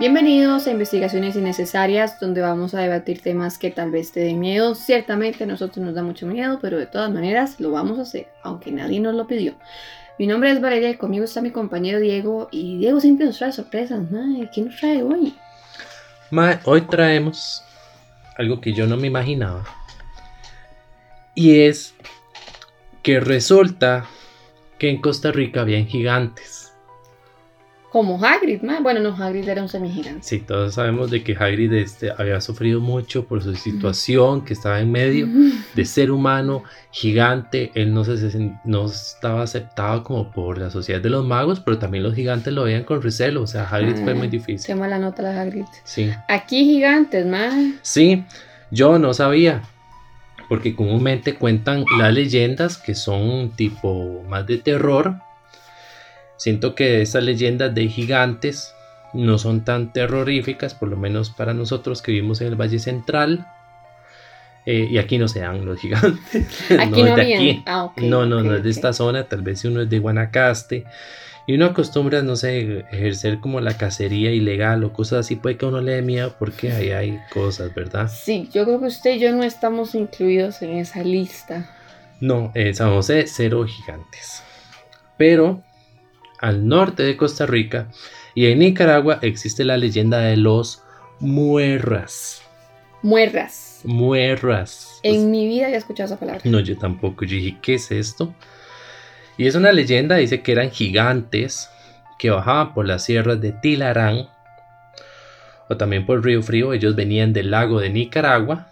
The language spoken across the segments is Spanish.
Bienvenidos a Investigaciones Innecesarias, donde vamos a debatir temas que tal vez te den miedo. Ciertamente a nosotros nos da mucho miedo, pero de todas maneras lo vamos a hacer, aunque nadie nos lo pidió. Mi nombre es Valeria y conmigo está mi compañero Diego. Y Diego siempre nos trae sorpresas. ¿Qué nos trae hoy? hoy traemos algo que yo no me imaginaba. Y es que resulta que en Costa Rica habían gigantes. Como Hagrid, ¿no? bueno, no, Hagrid era un semigigante. Sí, todos sabemos de que Hagrid este, había sufrido mucho por su situación, que estaba en medio de ser humano gigante. Él no, se, no estaba aceptado como por la sociedad de los magos, pero también los gigantes lo veían con recelo. O sea, Hagrid fue muy difícil. Qué mala nota la Hagrid. Sí. Aquí gigantes, ¿no? Sí, yo no sabía. Porque comúnmente cuentan las leyendas que son tipo más de terror Siento que estas leyendas de gigantes no son tan terroríficas, por lo menos para nosotros que vivimos en el Valle Central. Eh, y aquí no se dan los gigantes. Aquí no, es de aquí. Ah, no, no, no es de esta zona. Tal vez si uno es de Guanacaste y uno acostumbra, no sé, ejercer como la cacería ilegal o cosas así, puede que uno le dé miedo porque ahí hay cosas, ¿verdad? Sí, yo creo que usted y yo no estamos incluidos en esa lista. No, en San José, cero gigantes. Pero al norte de Costa Rica y en Nicaragua existe la leyenda de los muerras. Muerras. Muerras. En mi vida había escuchado esa palabra. No, yo tampoco. Yo dije, ¿qué es esto? Y es una leyenda, dice que eran gigantes que bajaban por las sierras de Tilarán o también por Río Frío. Ellos venían del lago de Nicaragua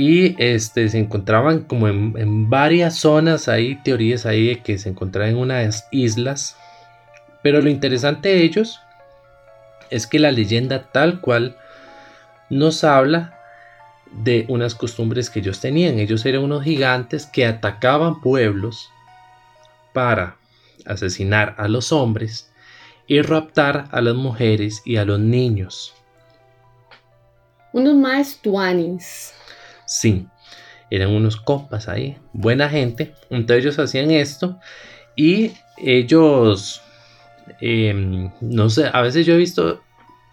y este, se encontraban como en, varias zonas, hay teorías ahí de que se encontraban en unas islas. Pero lo interesante de ellos es que la leyenda tal cual nos habla de unas costumbres que ellos tenían. Ellos eran unos gigantes que atacaban pueblos para asesinar a los hombres y raptar a las mujeres y a los niños. Unos más tuanis. Sí, eran unos compas ahí, buena gente. Entonces ellos hacían esto y ellos, em, no sé, a veces yo he visto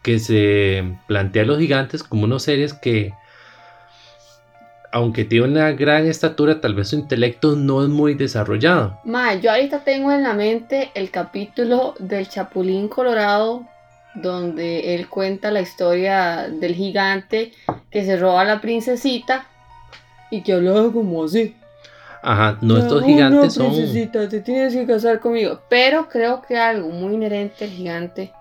que se plantea a los gigantes como unos seres que, aunque tienen una gran estatura, tal vez su intelecto no es muy desarrollado. Ma, yo ahorita tengo en la mente el capítulo del Chapulín Colorado donde él cuenta la historia del gigante que se roba a la princesita y que hablaba como así. Ajá, no estos gigantes son. Princesita, te tienes que casar conmigo. Pero creo que algo muy inherente al gigante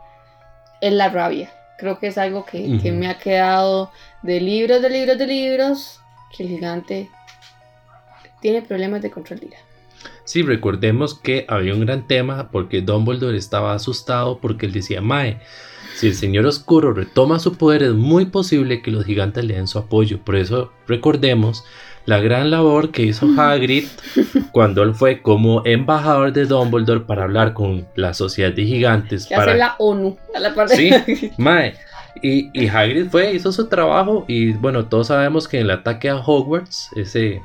es la rabia. Creo que es algo que, que me ha quedado de libros, de libros, de libros, que el gigante tiene problemas de control de ira. Sí, recordemos que había un gran tema porque Dumbledore estaba asustado porque él decía, Mae, si el Señor Oscuro retoma su poder, es muy posible que los gigantes le den su apoyo. Por eso recordemos la gran labor que hizo Hagrid cuando él fue como embajador de Dumbledore para hablar con la sociedad de gigantes. para hacer la ONU a la parte sí, Mae. Y, y Hagrid fue, hizo su trabajo y bueno, todos sabemos que en el ataque a Hogwarts, ese,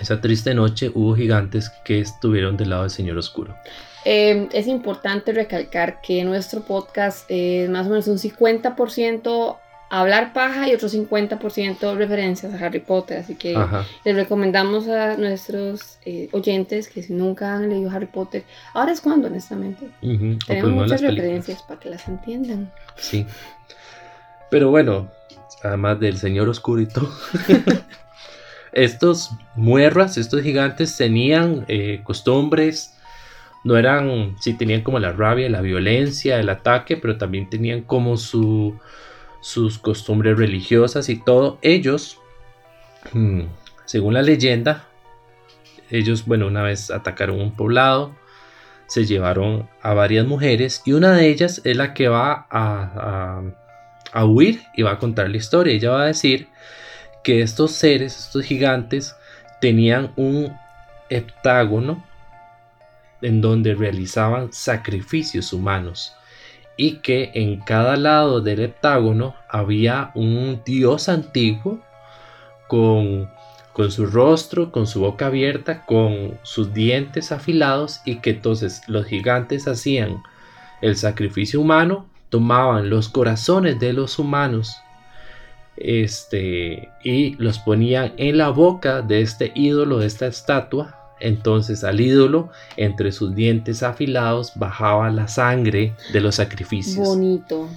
esa triste noche, hubo gigantes que estuvieron del lado del Señor Oscuro. Em, es importante recalcar que nuestro podcast es más o menos un 50% hablar paja y otro 50% referencias a Harry Potter. Así que les recomendamos a nuestros eh, oyentes que si nunca han leído Harry Potter, ahora es cuando, honestamente. Tenemos muchas referencias para que las entiendan. Sí. Pero bueno, además del señor oscurito. estos muerras, estos gigantes tenían eh, costumbres no eran, sí tenían como la rabia, la violencia, el ataque, pero también tenían como su, sus costumbres religiosas y todo. Ellos, mm, según la leyenda, ellos, bueno, una vez atacaron un poblado, se llevaron a varias mujeres y una de ellas es la que va a, a, a huir y va a contar la historia. Ella va a decir que estos seres, estos gigantes, tenían un heptágono en donde realizaban sacrificios humanos y que en cada lado del heptágono había un dios antiguo con, con su rostro, con su boca abierta, con sus dientes afilados y que entonces los gigantes hacían el sacrificio humano, tomaban los corazones de los humanos este, y los ponían en la boca de este ídolo, de esta estatua. Entonces al ídolo, entre sus dientes afilados, bajaba la sangre de los sacrificios. Bonito.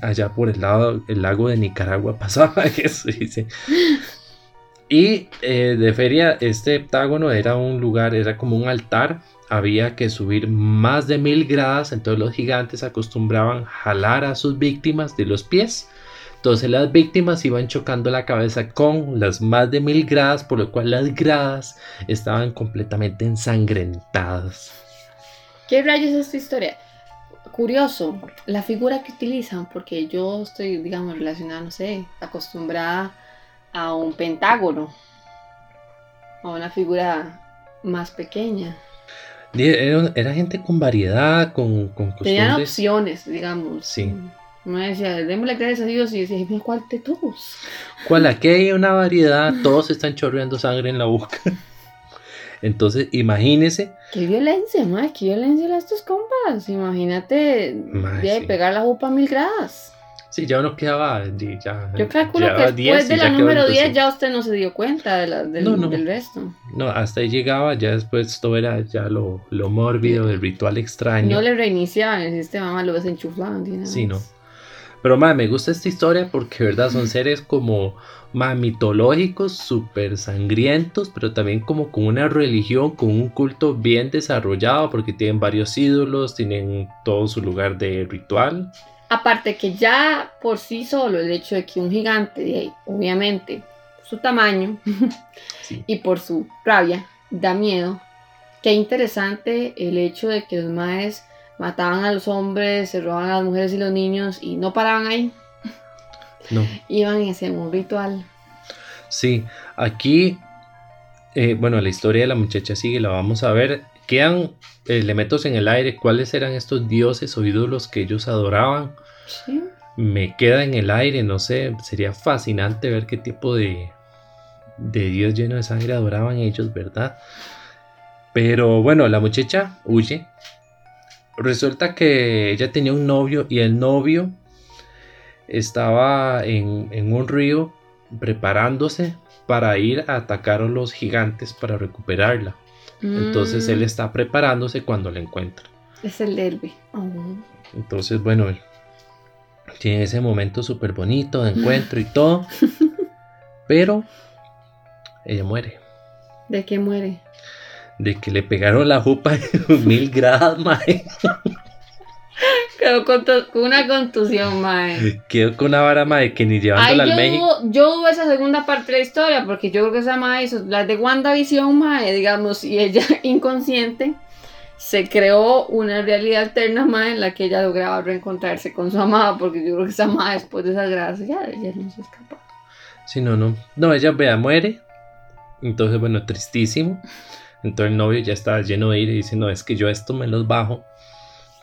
Allá por el lado, el lago de Nicaragua pasaba eso, dice. Y eh, de feria, este heptágono era un lugar, era como un altar. Había que subir más de mil gradas, entonces los gigantes acostumbraban jalar a sus víctimas de los pies entonces las víctimas iban chocando la cabeza con las más de mil gradas, por lo cual las gradas estaban completamente ensangrentadas. ¿Qué rayos es esta historia? Curioso, la figura que utilizan, porque yo estoy, digamos, relacionada, no sé, acostumbrada a un pentágono, a una figura más pequeña. Era, gente con variedad, con, con costumbres. Tenían opciones, digamos. Sí. Me decía, démosle gracias a Dios y decía, ¿cuál de todos? ¿Cuál? Aquí hay una variedad, todos están chorreando sangre en la boca. Entonces, imagínese. Qué violencia, ¿no? Qué violencia a estos compas. Imagínate de pegar la jupa a mil grados. Sí, ya uno quedaba. Ya, Yo calculo que después de la número 10 ya usted no se dio cuenta de la, del, del, resto. No, hasta ahí llegaba, ya después todo era ya lo, lo mórbido del ritual extraño. No le reiniciaban el sistema, lo desenchufaban. Sí, no. Pero más me gusta esta historia porque, ¿verdad? Son seres como más mitológicos, súper sangrientos, pero también como con una religión, con un culto bien desarrollado porque tienen varios ídolos, tienen todo su lugar de ritual. Aparte que ya por sí solo el hecho de que un gigante, obviamente, su tamaño y por su rabia, da miedo. Qué interesante el hecho de que los maes mataban a los hombres, se robaban a las mujeres y los niños y no paraban ahí. No. Iban y hacían un ritual. Sí, aquí, eh, bueno, la historia de la muchacha sigue, la vamos a ver. Quedan elementos en el aire, cuáles eran estos dioses o ídolos que ellos adoraban. Sí. Me queda en el aire, no sé, sería fascinante ver qué tipo de, de dios lleno de sangre adoraban ellos, ¿verdad? Pero bueno, la muchacha huye, resulta que ella tenía un novio y el novio estaba en, un río preparándose para ir a atacar a los gigantes para recuperarla. Entonces él mm. está preparándose cuando la encuentra. Es el derby. Oh. Entonces, bueno, él tiene ese momento súper bonito de encuentro y todo. pero ella muere. ¿De qué muere? De que le pegaron la jupa mil grados, mae. Quedó con, una contusión, mae. Quedó con una vara, mae, que ni llevándola al México. Yo hubo esa segunda parte de la historia, porque yo creo que esa mae las de WandaVision, mae, digamos, y ella inconsciente se creó una realidad alterna, mae, en la que ella lograba reencontrarse con su amada, porque yo creo que esa mae después de esas gracias ya, ella no se escapó. Sí, no, no. No, ella, vea, muere. Entonces, bueno, tristísimo. Entonces el novio ya está lleno de ira y dice, no, es que yo esto me los bajo.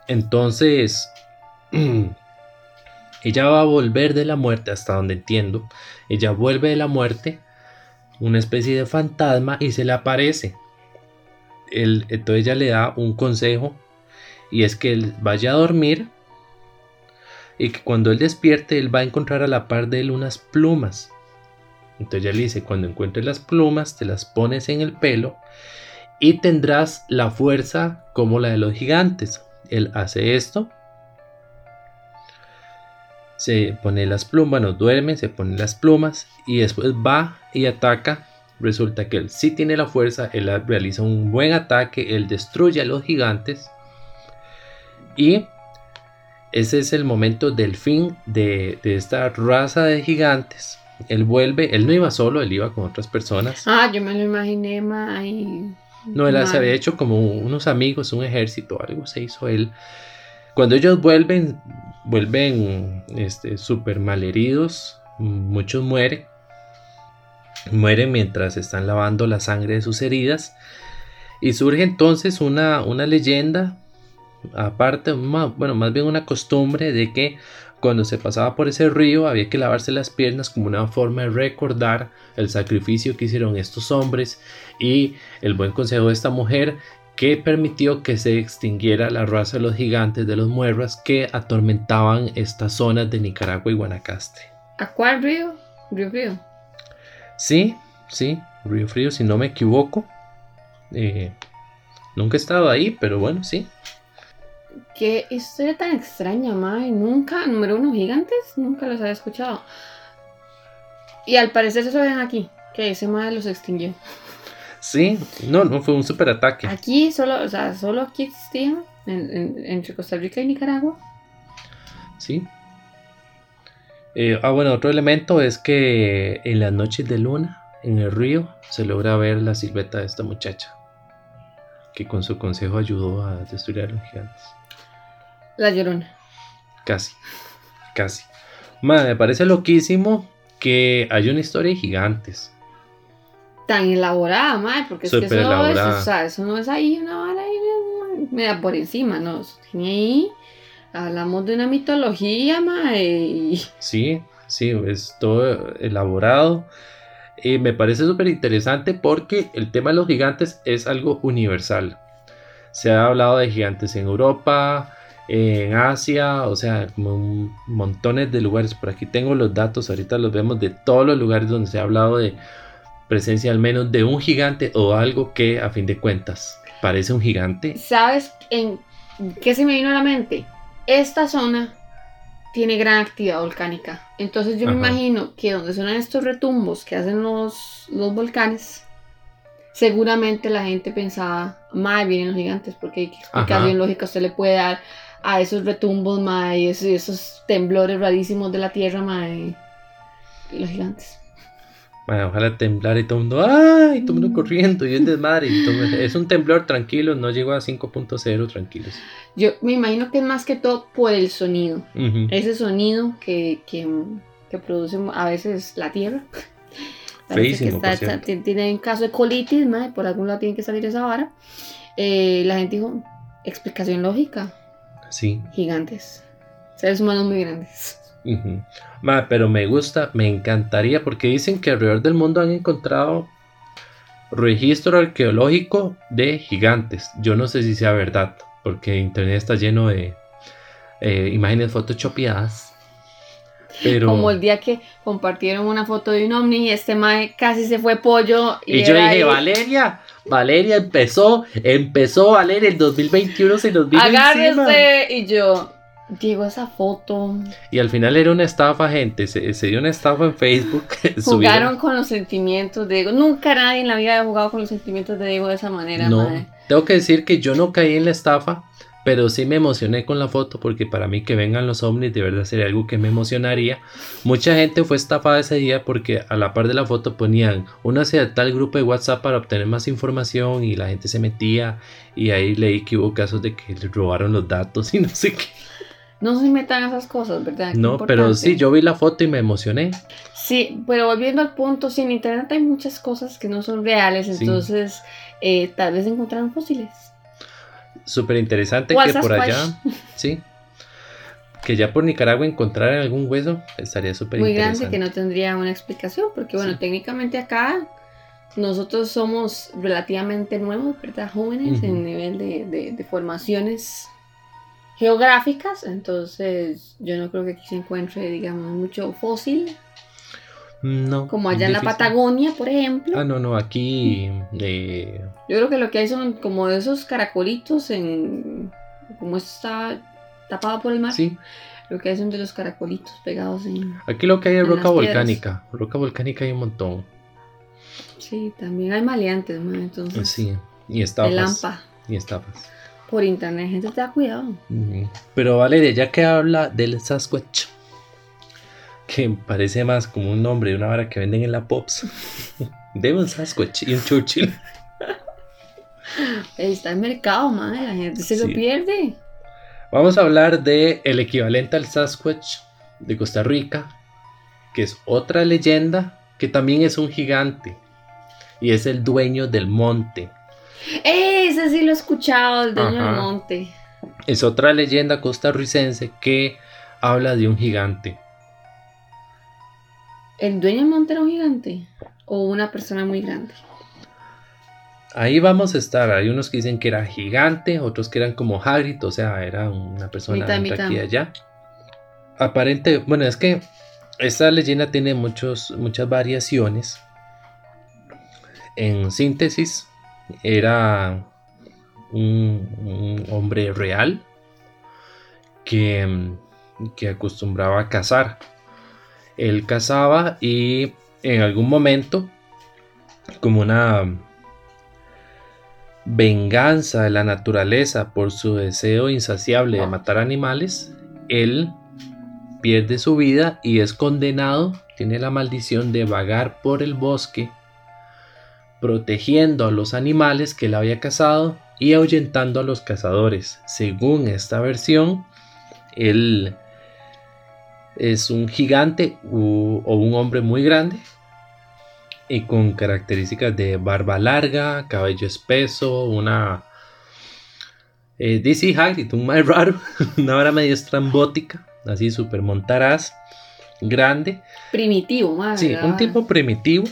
Entonces, ella va a volver de la muerte, hasta donde entiendo. Ella vuelve de la muerte, una especie de fantasma, y se le aparece. entonces ella le da un consejo, y es que él vaya a dormir, y que cuando él despierte, él va a encontrar a la par de él unas plumas. Entonces ella le dice, cuando encuentres las plumas, te las pones en el pelo y tendrás la fuerza como la de los gigantes. Él hace esto. Se pone las plumas, bueno, duerme, se pone las plumas y después va y ataca. Resulta que él sí tiene la fuerza, él realiza un buen ataque, él destruye a los gigantes. Y ese es el momento del fin de, de esta raza de gigantes. Él vuelve, él no iba solo, él iba con otras personas. Ah, yo me lo imaginé, ma, no, él se había hecho como unos amigos, un ejército, algo se hizo él. Cuando ellos vuelven, vuelven este, súper malheridos, muchos mueren. Mueren mientras están lavando la sangre de sus heridas. Y surge entonces una, una leyenda, aparte, bueno, más bien una costumbre de que cuando se pasaba por ese río había que lavarse las piernas como una forma de recordar el sacrificio que hicieron estos hombres y el buen consejo de esta mujer que permitió que se extinguiera la raza de los gigantes de los muerras que atormentaban estas zonas de Nicaragua y Guanacaste. ¿A cuál río? Río Frío. Sí, sí, Río Frío, si no me equivoco. Eh, nunca he estado ahí, pero bueno, sí. Qué historia tan extraña, Mae. Nunca, número uno, gigantes, nunca los había escuchado. Y al parecer se ven aquí, que ese Mae los extinguió. Sí, no, no fue un super ataque. Aquí solo, o sea, solo aquí existían, entre Costa Rica y Nicaragua. Sí. Eh, ah, bueno, otro elemento es que en las noches de luna, en el río, se logra ver la silueta de esta muchacha, que con su consejo ayudó a destruir a los gigantes. La llorona. Casi, casi. me parece loquísimo que hay una historia de gigantes tan elaborada, madre, porque es que eso, o sea, eso no es ahí una vara ahí me da por encima, no, tiene ahí, hablamos de una mitología, madre. Sí, sí, es todo elaborado. Y me parece súper interesante porque el tema de los gigantes es algo universal. Se ha hablado de gigantes en Europa, en Asia, o sea, como montones de lugares. Por aquí tengo los datos, ahorita los vemos de todos los lugares donde se ha hablado de presencia al menos de un gigante o algo que a fin de cuentas parece un gigante. ¿Sabes en qué se me vino a la mente? Esta zona tiene gran actividad volcánica. Entonces yo me imagino que donde suenan estos retumbos que hacen los, los volcanes, seguramente la gente pensaba, más vienen los gigantes, porque qué explicación lógica usted le puede dar a esos retumbos, ma, y esos, temblores rarísimos de la tierra, ma, los gigantes. Bueno, ojalá temblar y todo el mundo, ¡ay! Todo el mundo corriendo y es desmadre. es un temblor tranquilo, no llegó a 5.0 tranquilos. Yo me imagino que es más que todo por el sonido. Ese sonido que, que, que, produce a veces la tierra. Feísimo, tiene un caso de colitis, por algún lado tiene que salir esa vara. Eh, la gente dijo, explicación lógica. Sí. Gigantes. Seres humanos muy grandes pero me gusta, me encantaría porque dicen que alrededor del mundo han encontrado registro arqueológico de gigantes. Yo no sé si sea verdad, porque internet está lleno de eh, imágenes photoshopeadas. Pero... Como el día que compartieron una foto de un ovni y este mae casi se fue pollo. Y, yo dije, Valeria, Valeria empezó, empezó Valeria el 2021 se nos vino Agárrese y yo, Llegó esa foto. Y al final era una estafa, gente. Se, dio una estafa en Facebook. Jugaron con los sentimientos de Diego. Nunca nadie en la vida había jugado con los sentimientos de Diego de esa manera. No, tengo que decir que yo no caí en la estafa, pero sí me emocioné con la foto porque para mí que vengan los ovnis de verdad sería algo que me emocionaría. Mucha gente fue estafada ese día porque a la par de la foto ponían una a tal grupo de WhatsApp para obtener más información y la gente se metía y ahí leí que hubo casos de que le robaron los datos y no sé qué. No se metan esas cosas, ¿verdad? no, pero sí, yo vi la foto y me emocioné. Sí, pero volviendo al punto, sí, en internet hay muchas cosas que no son reales, entonces eh, tal vez encontraron fósiles. Súper interesante que por allá, sí, que ya por Nicaragua encontraran algún hueso, estaría súper interesante. Muy grande que no tendría una explicación, porque bueno, técnicamente acá nosotros somos relativamente nuevos, ¿verdad? Jóvenes en nivel de, de formaciones geográficas, entonces yo no creo que aquí se encuentre, digamos, mucho fósil. No. Como allá en la Patagonia, por ejemplo. Ah, no, no, aquí. Eh... Yo creo que lo que hay son como esos caracolitos en. Como está tapado por el mar. Sí. Lo que hay son de los caracolitos pegados en. Aquí lo que hay es roca volcánica. Roca volcánica hay un montón. Sí, también hay maleantes, ¿no? Entonces. Sí, y estafas. El lampa. Y estafas por internet, gente, te da cuidado. Pero Valeria, ya que habla del Sasquatch, que parece más como un nombre de una vara que venden en la Pops, de un Sasquatch y un Churchill. Está en mercado, madre, la gente se lo pierde. Vamos a hablar de el equivalente al Sasquatch de Costa Rica, que es otra leyenda que también es un gigante y es el dueño del monte. Ese sí lo he escuchado, el dueño del monte. Es otra leyenda costarricense que habla de un gigante. ¿El dueño del monte era un gigante? ¿O una persona muy grande? ahí vamos a estar. Hay unos que dicen que era gigante, otros que eran como Hagrid, o sea, era una persona de aquí y allá. Aparente, bueno, es que esta leyenda tiene muchos, muchas variaciones. En síntesis, era un, hombre real que, que acostumbraba a cazar. Él cazaba y en algún momento, como una venganza de la naturaleza por su deseo insaciable de matar animales, él pierde su vida y es condenado, tiene la maldición de vagar por el bosque, protegiendo a los animales que él había cazado y ahuyentando a los cazadores. Según esta versión, él es un gigante o un hombre muy grande y con características de barba larga, cabello espeso, una... Eh, DC Hagrid, un más raro, una hora medio estrambótica, así súper montaraz, grande. Primitivo, más. Sí, un tipo primitivo.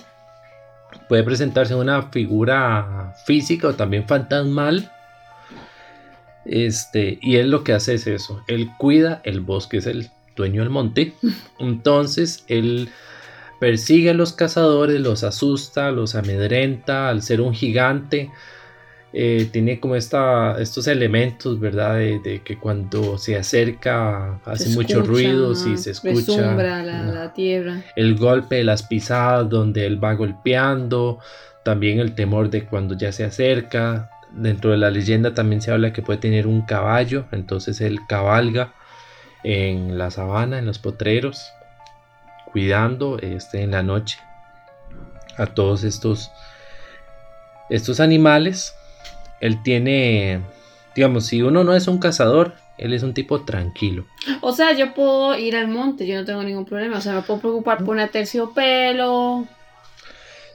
Puede presentarse una figura física o también fantasmal. Este, y él lo que hace es eso, él cuida el bosque, es el dueño del monte. Entonces, él Persigue a los cazadores, los asusta, los amedrenta al ser un gigante. Eh, tiene como esta, estos elementos, ¿verdad? De, que cuando se acerca hace muchos ruidos y se escucha. La, la tierra. El golpe de las pisadas donde él va golpeando. También el temor de cuando ya se acerca. Dentro de la leyenda también se habla que puede tener un caballo. Entonces él cabalga en la sabana, en los potreros cuidando este, en la noche a todos estos, estos animales. Él tiene, digamos, si uno no es un cazador, él es un tipo tranquilo. O sea, yo puedo ir al monte, yo no tengo ningún problema. O sea, me puedo preocupar por una terciopelo.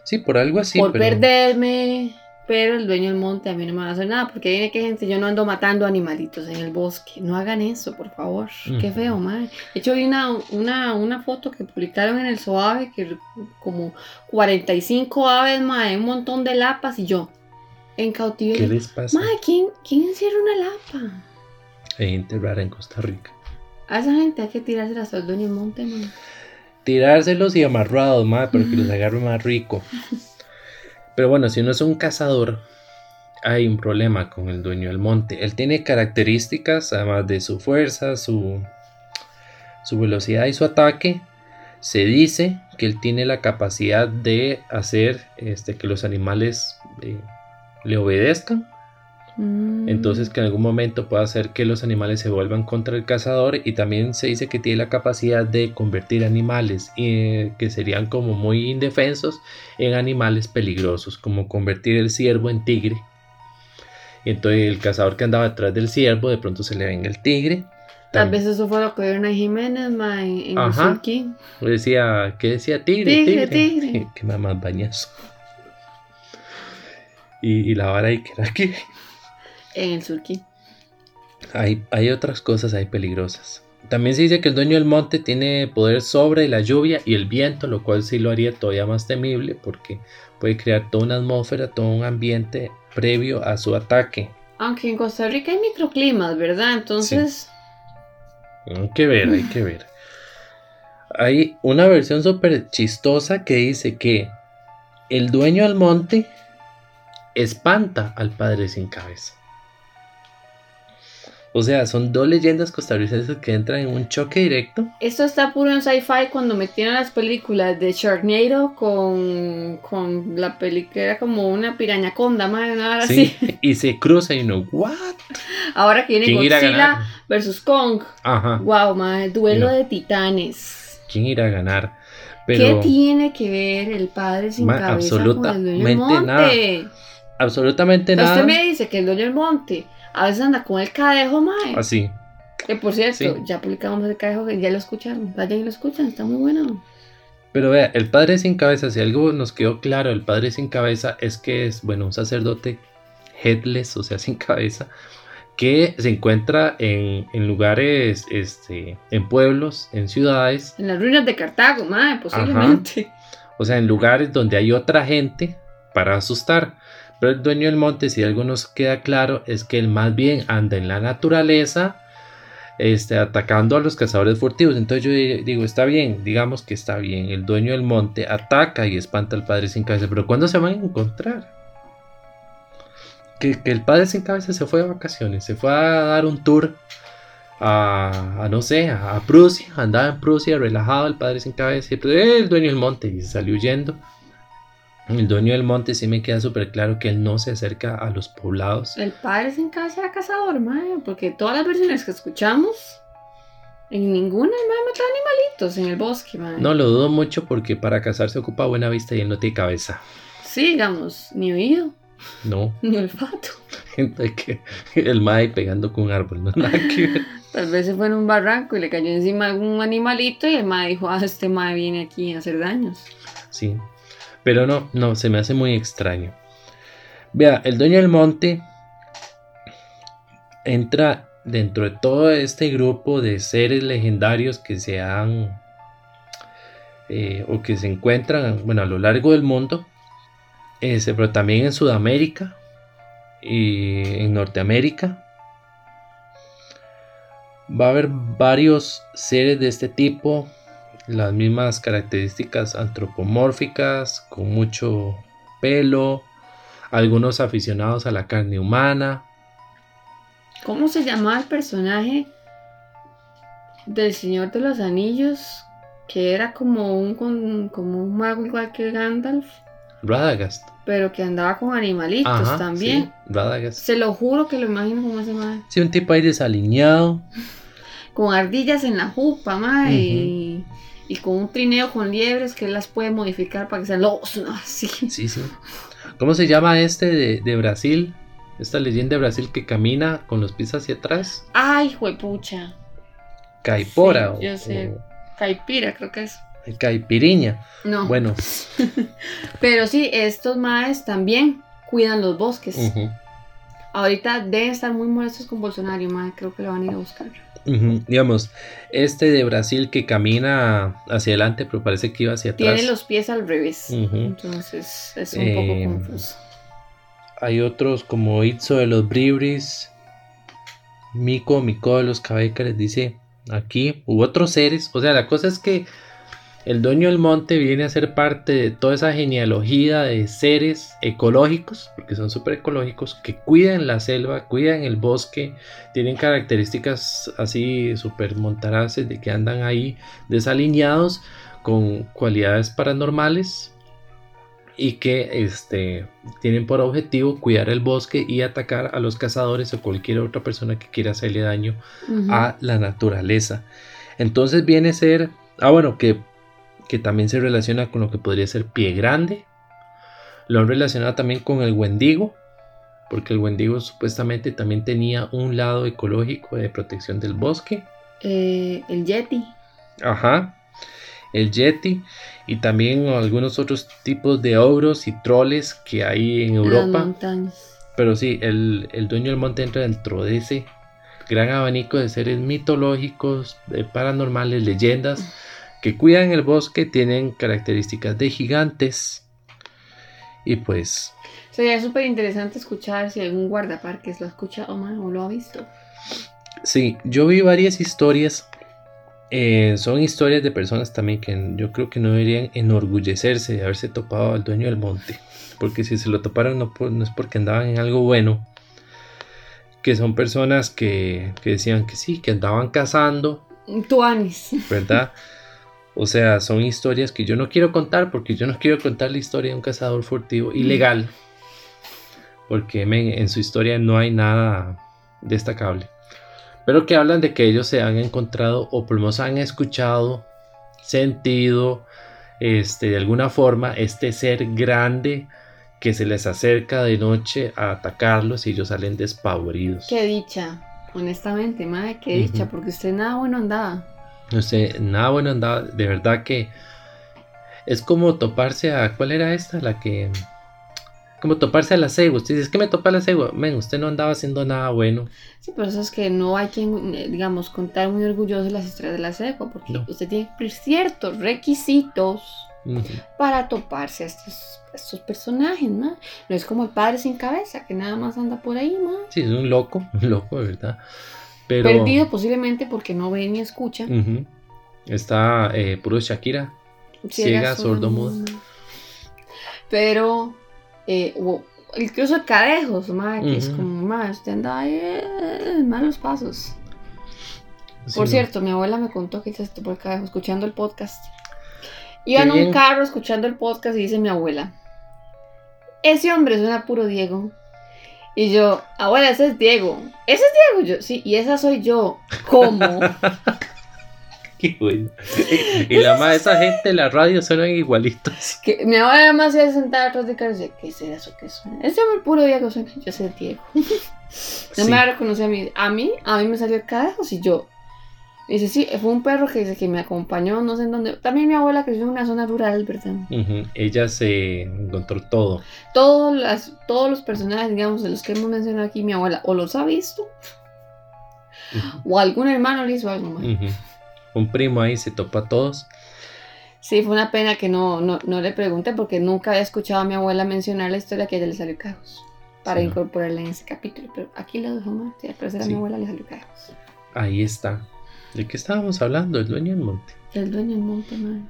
Sí, por algo así. Por perderme pero el dueño del monte a mí no me va a hacer nada, porque viene que gente, yo no ando matando animalitos en el bosque, no hagan eso, por favor, qué feo, madre. De hecho, vi una, una, una foto que publicaron en el Soave, que como 45 aves, madre, un montón de lapas, y yo, en cautiverio. ¿Qué les pasa? Madre, ¿quién, ¿quién encierra una lapa? Hay gente rara en Costa Rica. A esa gente hay que tirárselas al dueño del monte, madre. Tirárselos y amarrados, madre, para que los agarre más rico. Pero bueno, si uno es un cazador, hay un problema con el dueño del monte. Él tiene características, además de su fuerza, su, su velocidad y su ataque. Se dice que él tiene la capacidad de hacer este, que los animales eh, le obedezcan Mm. Entonces que en algún momento puede hacer que los animales se vuelvan contra el cazador y también se dice que tiene la capacidad de convertir animales eh, que serían como muy indefensos en animales peligrosos, como convertir el ciervo en tigre. Y entonces el cazador que andaba detrás del ciervo de pronto se le venga el tigre. Tal vez eso fue lo que vieron a Jiménez ma, en, en Decía, ¿qué decía? Tigre, tigre. tigre. Qué mamás bañazo. Y, y la vara ahí que era que en el surquí. Hay, hay otras cosas ahí peligrosas. También se dice que el dueño del monte tiene poder sobre la lluvia y el viento, lo cual sí lo haría todavía más temible porque puede crear toda una atmósfera, todo un ambiente previo a su ataque. Aunque en Costa Rica hay microclimas, ¿verdad? Entonces... Hay que ver, hay que ver. Hay una versión súper chistosa que dice que el dueño del monte espanta al padre sin cabeza. O sea, son dos leyendas costarricenses que entran en un choque directo. Esto está puro en sci-fi cuando metieron las películas de Sharknado con, con la película, era como una piraña conda, nada sí, así. Y se cruza y uno, ¿what? Ahora que viene Godzilla versus Kong. Ajá. Wow, madre, duelo de titanes. ¿Quién irá a ganar? ¿Qué tiene que ver el padre sin cabeza absolutamente con el monte? Nada. Absolutamente nada. Usted me dice que el dueño del monte a veces anda con el cadejo, mae. Así. Que por cierto, ya publicamos el cadejo, ya lo escucharon. Vayan y lo escuchan, está muy bueno. Pero vea, el padre sin cabeza, si algo nos quedó claro, el padre sin cabeza es que es, bueno, un sacerdote headless, o sea, sin cabeza, que se encuentra en, lugares, este, en pueblos, en ciudades. En las ruinas de Cartago, mae, posiblemente. O sea, en lugares donde hay otra gente para asustar. Pero el dueño del monte, si algo nos queda claro, es que él más bien anda en la naturaleza, este, atacando a los cazadores furtivos. Entonces yo digo, está bien, digamos que está bien. El dueño del monte ataca y espanta al padre sin cabeza. Pero ¿cuándo se van a encontrar? Que, el padre sin cabeza se fue de vacaciones, se fue a dar un tour a, no sé, a, Prusia, andaba en Prusia relajado el padre sin cabeza y pues, el dueño del monte y se salió huyendo. El dueño del monte sí me queda súper claro que él no se acerca a los poblados. El padre sin casa era cazador, madre, porque todas las versiones que escuchamos, en ninguna el madre mata animalitos en el bosque, madre. No, lo dudo mucho porque para cazar se ocupa buena vista y él no tiene cabeza. Sí, digamos, ni oído. No. Ni olfato. que el madre pegando con un árbol, no nada que ver. Tal vez se fue en un barranco y le cayó encima algún animalito y el madre dijo, ah, este madre viene aquí a hacer daños. Sí, pero no, no, se me hace muy extraño. Vea, el dueño del monte entra dentro de todo este grupo de seres legendarios que se han eh, o que se encuentran bueno, a lo largo del mundo, ese, pero también en Sudamérica y en Norteamérica. Va a haber varios seres de este tipo las mismas características antropomórficas, con mucho pelo, algunos aficionados a la carne humana. ¿Cómo se llamaba el personaje del Señor de los Anillos? Que era como un, como un mago igual que Gandalf. Radagast. Pero que andaba con animalitos también. Sí, Radagast. Se lo juro que lo imagino como ese mago. Sí, un tipo ahí desaliñado. con ardillas en la jupa, madre. Y con un trineo con liebres que él las puede modificar para que sean lobos, Así. Sí, sí. ¿Cómo se llama este de, Brasil? Esta leyenda de Brasil que camina con los pies hacia atrás. Ay, juepucha. Caipora. yo sé. Caipira, creo que es. Caipiriña. No. Bueno. Pero sí, estos maes también cuidan los bosques. Ahorita deben estar muy molestos con Bolsonaro, mae. Creo que lo van a ir a buscar. Digamos, este de Brasil que camina hacia adelante, pero parece que iba hacia atrás. Tiene los pies al revés. Entonces es un poco em, confuso. Hay otros como Itzo de los Bribris, Miko, Miko de los les dice aquí. Hubo otros seres. O sea, la cosa es que el dueño del monte viene a ser parte de toda esa genealogía de seres ecológicos, porque son súper ecológicos, que cuidan la selva, cuidan el bosque, tienen características así súper montaraces de que andan ahí desalineados con cualidades paranormales y que este, tienen por objetivo cuidar el bosque y atacar a los cazadores o cualquier otra persona que quiera hacerle daño a la naturaleza. Entonces viene a ser, ah bueno, que que también se relaciona con lo que podría ser pie grande. Lo han relacionado también con el Wendigo, porque el Wendigo supuestamente también tenía un lado ecológico de protección del bosque. Eh, el Yeti. Ajá, el Yeti y también algunos otros tipos de ogros y troles que hay en Europa. Pero sí, el, dueño del monte entra dentro de ese gran abanico de seres mitológicos, paranormales, leyendas que cuidan el bosque tienen características de gigantes. Y pues... Sería súper interesante escuchar si algún guardaparques lo ha escuchado o lo ha visto. Sí, yo vi varias historias. Eh, son historias de personas también que yo creo que no deberían enorgullecerse de haberse topado al dueño del monte. Porque si se lo toparon no, no es porque andaban en algo bueno. Que son personas que, que decían que sí, que andaban cazando. Tuanis. ¿Verdad? O sea, son historias que yo no quiero contar porque yo no quiero contar la historia de un cazador furtivo ilegal. Porque en su historia no hay nada destacable. Pero que hablan de que ellos se han encontrado o por lo menos han escuchado, sentido, este, de alguna forma, este ser grande que se les acerca de noche a atacarlos y ellos salen despavoridos. Qué dicha, honestamente, madre, qué dicha, porque usted nada bueno andaba. No sé, nada bueno andaba. De verdad que es como toparse a. ¿Cuál era esta? La que. Como toparse a la cegua. Usted dice, es que me topa la cegua. Men, usted no andaba haciendo nada bueno. Sí, pero eso es que no hay quien, eh, digamos, contar muy orgulloso las historias de la cegua. Porque usted tiene ciertos requisitos para toparse a estos, estos personajes, ¿no? No es como el padre sin cabeza, que nada más anda por ahí, ¿no? Sí, es un loco, un loco, de verdad. Pero... Perdido posiblemente porque no ve ni escucha. Está eh, puro Shakira, ciega, sordo, mudo. Pero, eh, incluso el cadejos, que es como, más, usted anda ahí en malos pasos. Por cierto, mi abuela me contó que se por acá escuchando el podcast. Iba en un carro escuchando el podcast y dice mi abuela, ese hombre suena puro Diego. Y yo, abuela, ese es Diego. Ese es Diego. Yo, sí, y esa soy yo. ¿Cómo? Qué bueno. Y la más esa gente la radio suenan igualitos. Que, mi abuela más se sentada atrás de cara y dice, ¿qué es eso que suena? Ese hombre puro Diego suena. Yo soy Diego. no me va a reconocer a mí. A mí, a mí me salió el cadejo si yo Dice, sí, fue un perro que dice que me acompañó, no sé en dónde. También mi abuela creció en una zona rural, ¿verdad? Ella se encontró todo. Todos, las, todos los personajes, digamos, de los que hemos mencionado aquí, mi abuela o los ha visto, o algún hermano le hizo algo más. Un primo ahí se topa a todos. Sí, fue una pena que no, no, le pregunte porque nunca había escuchado a mi abuela mencionar la historia que a ella le salió cajos para incorporarla en ese capítulo. Pero aquí lo dejo más, pero a mi abuela le salió cajos. Ahí está. ¿De qué estábamos hablando? El dueño del monte. El dueño del monte, man.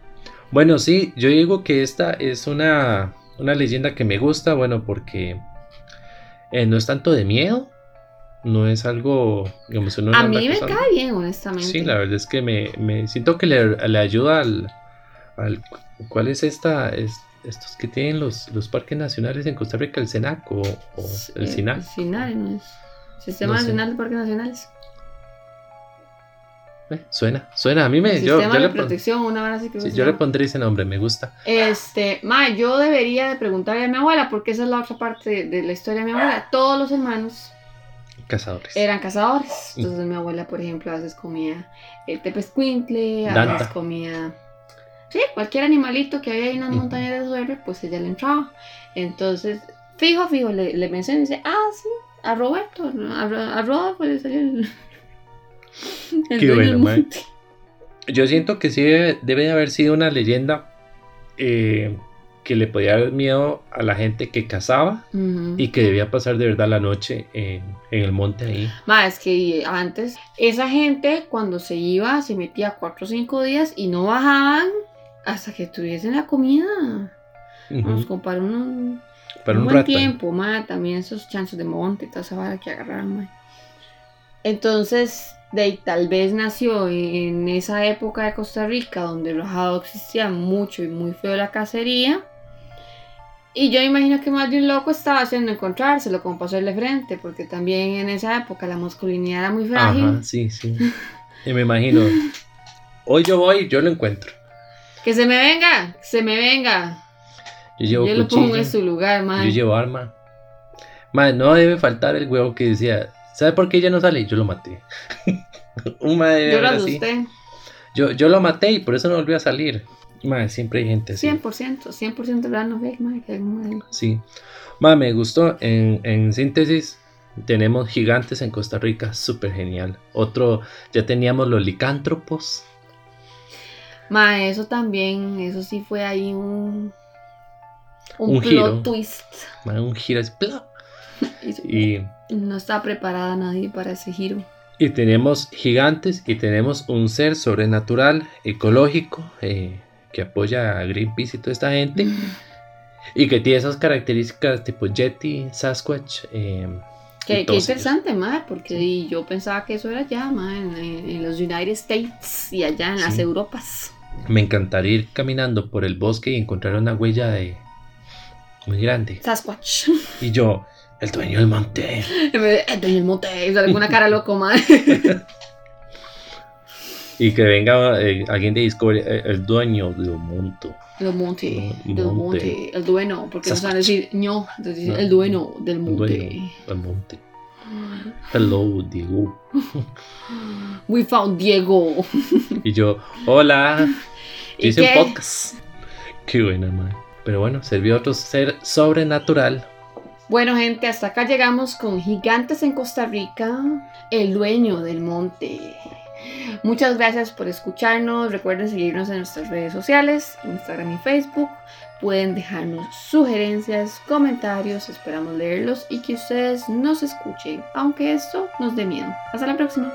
Bueno, sí, yo digo que esta es una, una leyenda que me gusta, bueno, porque eh, no es tanto de miedo, no es algo, digamos, A mí me cae bien, honestamente. Sí, la verdad es que me, me siento que le, le ayuda al, al, ¿Cuál es esta? Es, estos que tienen los, los parques nacionales en Costa Rica, el SENAC o, el SINAC. El SINAC, ¿no es? Sistema Nacional de Parques Nacionales. Eh, suena, suena. A mí me. yo, yo, le protección, una así que yo le pondré ese nombre, me gusta. Este, ma, yo debería de preguntarle a mi abuela, porque esa es la otra parte de, la historia de mi abuela. Todos los hermanos. Cazadores. Eran cazadores. Mm. Entonces mi abuela, por ejemplo, a veces comía el tepescuintle, a veces comía. Sí, cualquier animalito que había ahí en las montañas de suerte, pues ella le entraba. Entonces, fijo, fijo, le, le mencioné y dice, ah, sí, a Roberto, a, a Rodolfo le salió el. Qué bueno, Yo siento que sí debe, de haber sido una leyenda eh, que le podía dar miedo a la gente que cazaba y que debía pasar de verdad la noche en, el monte ahí. Más es que antes esa gente cuando se iba se metía cuatro o cinco días y no bajaban hasta que tuviesen la comida. Vamos a comprar un, Para un, buen tiempo, también esos chances de monte y toda esa vara que agarraron. Entonces de tal vez nació en esa época de Costa Rica donde el rajado existía mucho y muy feo la cacería. Y yo imagino que más de un loco estaba haciendo encontrárselo como pasarle frente, porque también en esa época la masculinidad era muy frágil. Ajá, sí, sí. Y me imagino, hoy yo voy, yo lo encuentro. Que se me venga, se me venga. Yo, llevo lo pongo en su lugar, man. Yo llevo arma. Man, no debe faltar el huevo que decía, ¿Sabe por qué ella no sale? Yo lo maté. Un madre yo lo asusté. Yo, yo lo maté y por eso no volvió a salir. Madre, siempre hay gente así. 100%, 100% de no ve, madre, que Sí. Madre, me gustó. En, en síntesis, tenemos gigantes en Costa Rica, súper genial. Otro, ya teníamos los licántropos. Ma, eso también, eso sí fue ahí un. Un, plot twist. Ma, un giro, es y no está preparada nadie para ese giro. Y tenemos gigantes y tenemos un ser sobrenatural, ecológico, eh, que apoya a Greenpeace y toda esta gente. Y que tiene esas características tipo Yeti, Sasquatch. Eh, qué, interesante, madre, porque yo pensaba que eso era ya, en, los United States y allá en las Europas. Me encantaría ir caminando por el bosque y encontrar una huella de muy grande. Sasquatch. Y yo, el dueño del monte. El dueño del monte. Sale una cara loco, madre. y que venga eh, alguien de Discovery, eh, el dueño del monte. Del monte, el dueño, porque no saben decir ño, entonces el dueño del monte. El monte. Hello, Diego. We found Diego. y yo, hola. hice un podcast. Qué buena, madre. Pero bueno, sirvió otro ser sobrenatural bueno, gente, hasta acá llegamos con Gigantes en Costa Rica, el dueño del monte. Muchas gracias por escucharnos. Recuerden seguirnos en nuestras redes sociales, Instagram y Facebook. Pueden dejarnos sugerencias, comentarios, esperamos leerlos y que ustedes nos escuchen, aunque esto nos dé miedo. Hasta la próxima.